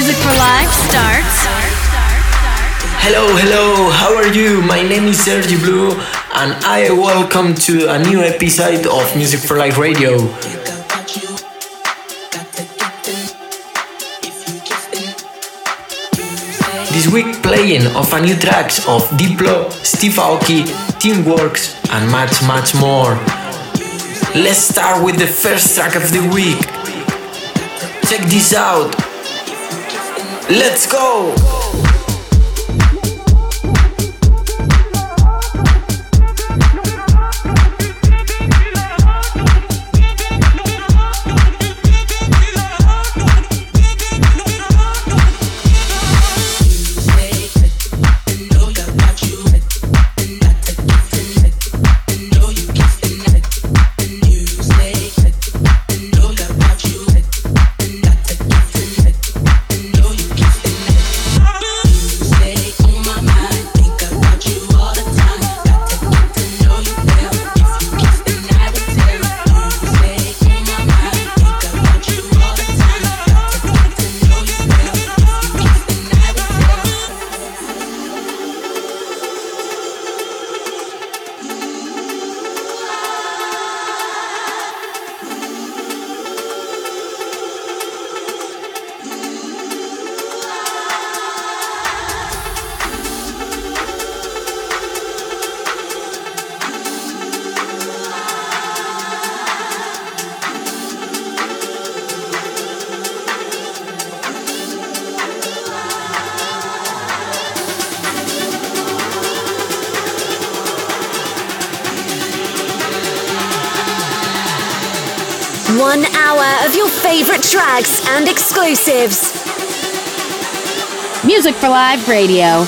Music for Life starts. Hello, hello, how are you? My name is Sergi Blue and I welcome to a new episode of Music for Life Radio. This week playing of a new tracks of Diplo, Steve Aoki, Teamworx and much much more. Let's start with the first track of the week. Check this out. Let's go! Tracks and exclusives. Music for Live Radio.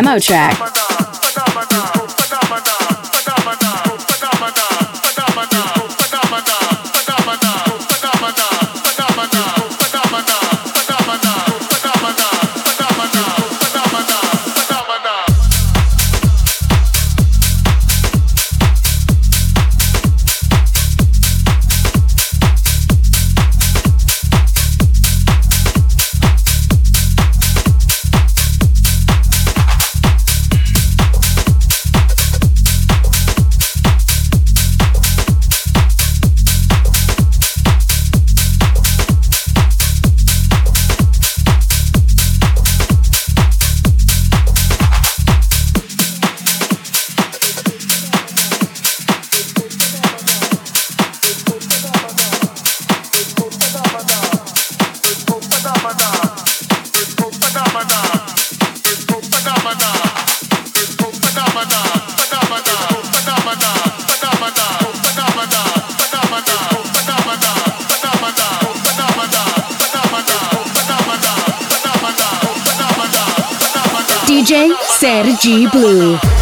Demo track. Sergi Blue.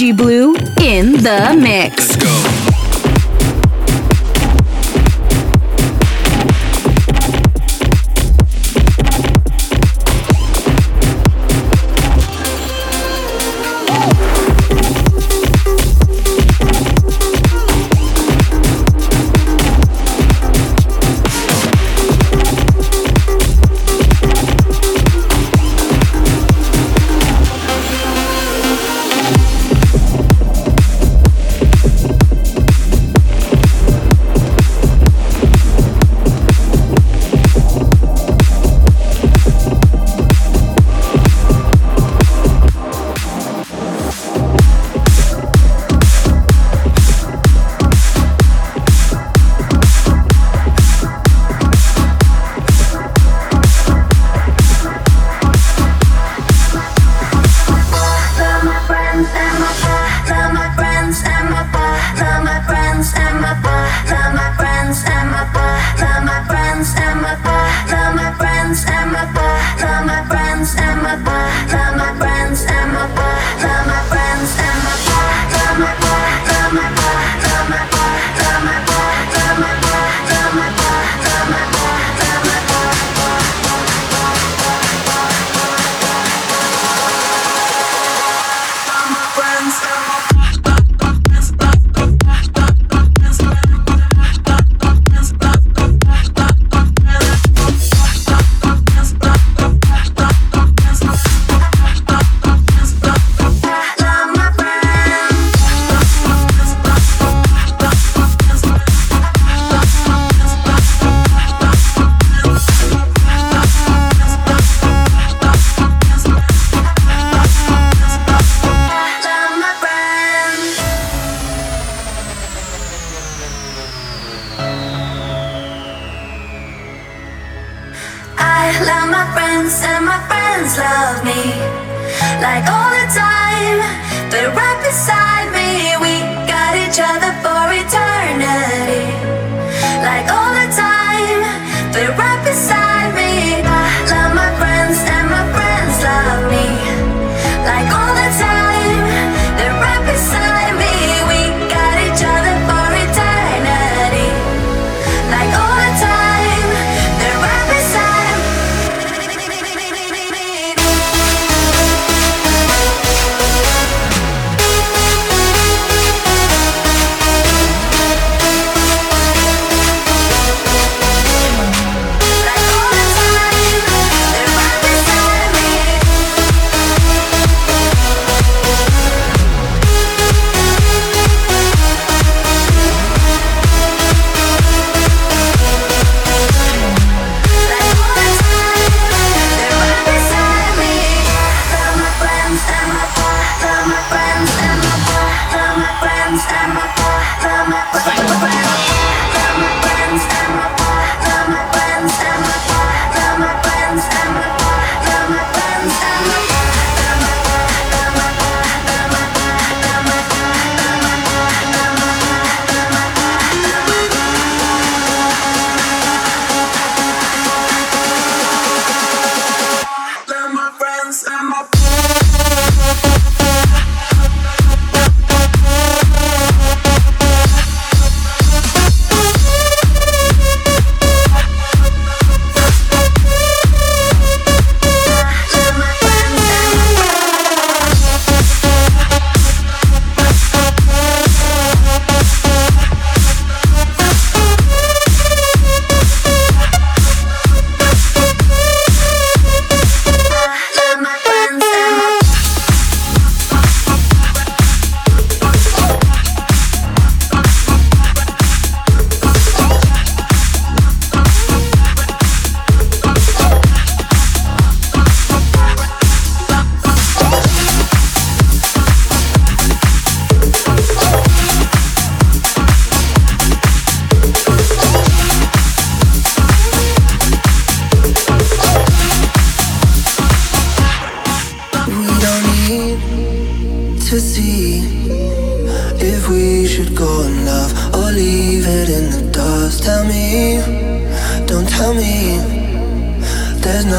Blue in the mix. Let's go.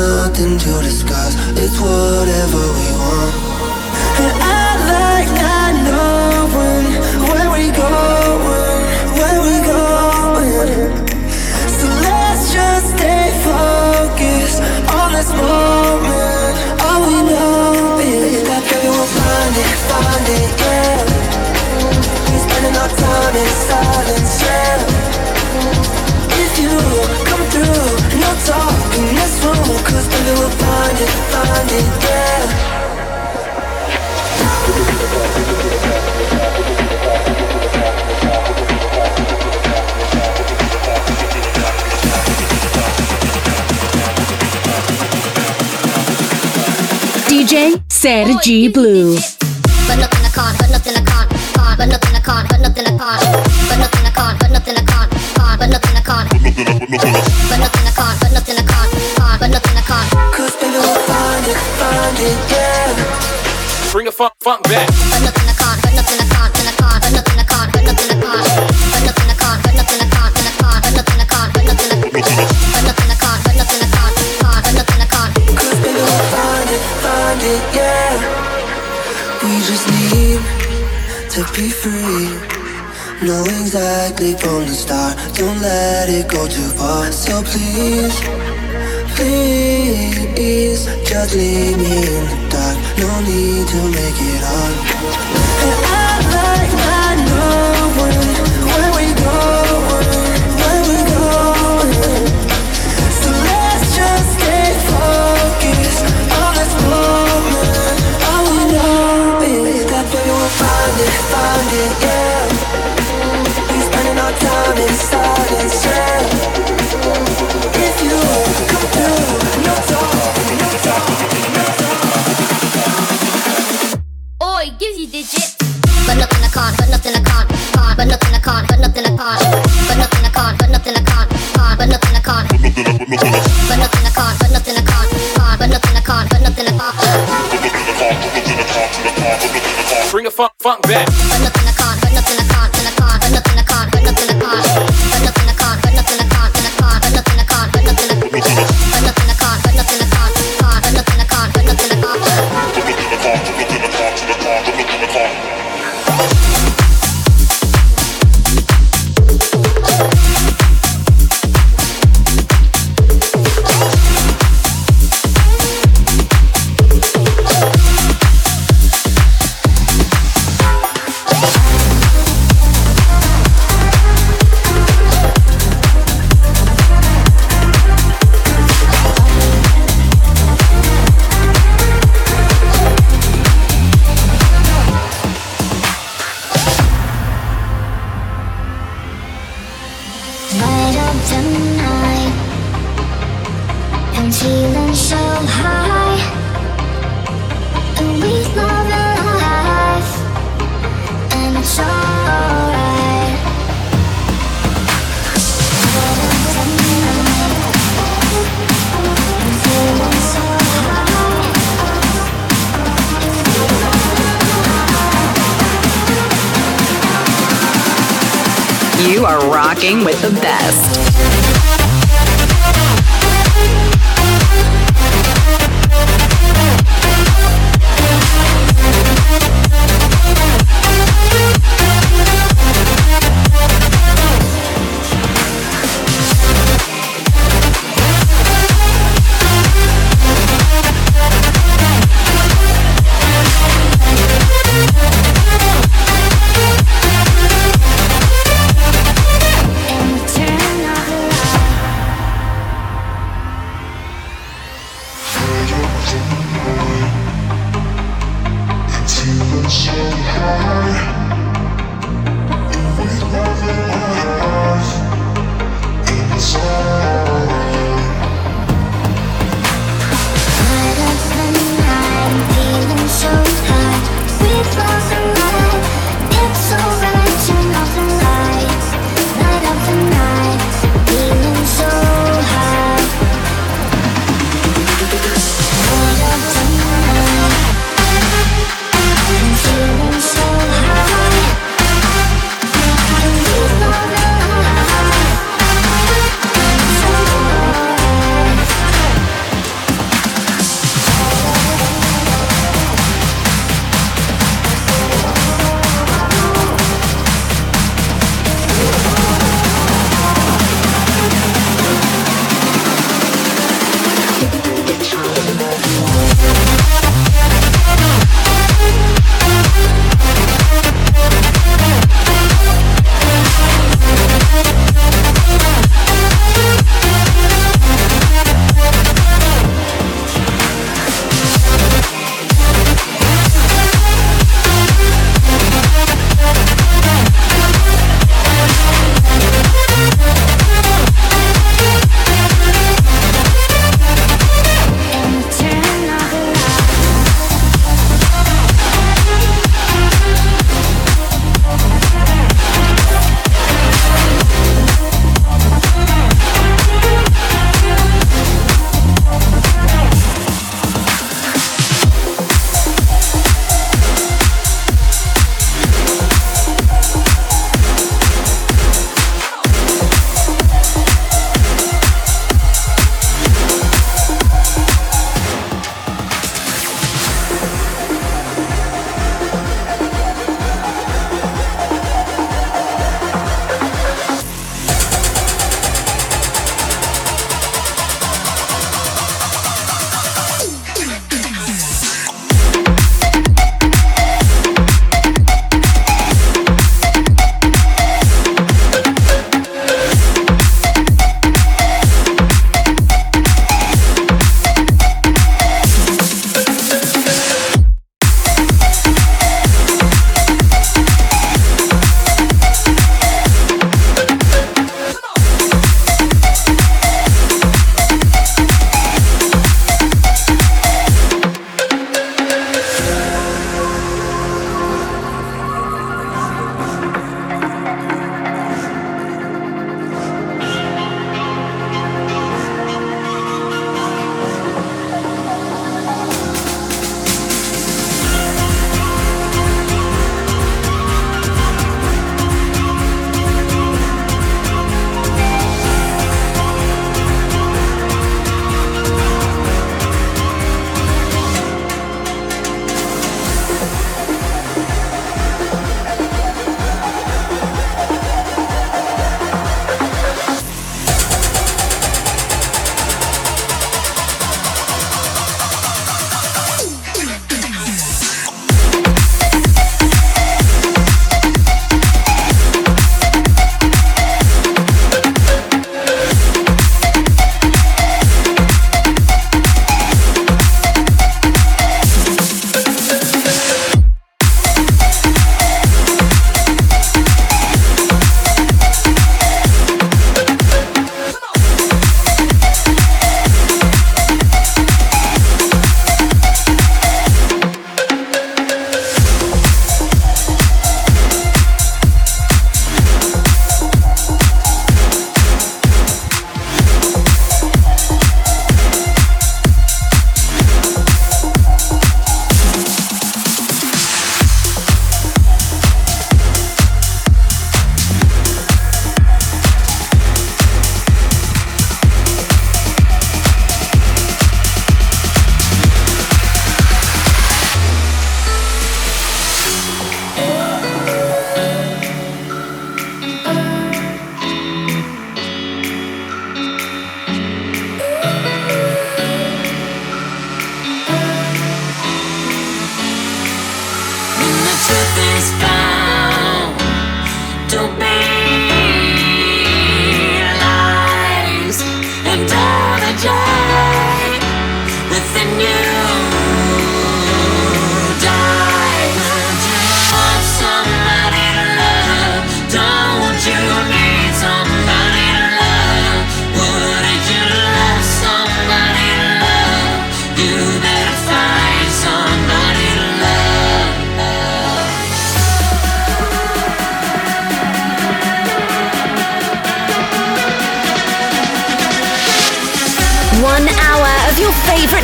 Nothing to discuss. It's whatever we want. DJ Sergi Blue. it go too far. So please, please, just leave me in the dark. No need to make it hard.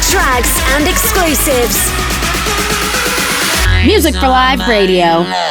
Tracks and exclusives. Music for Live Radio.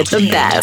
With the best.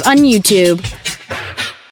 On YouTube.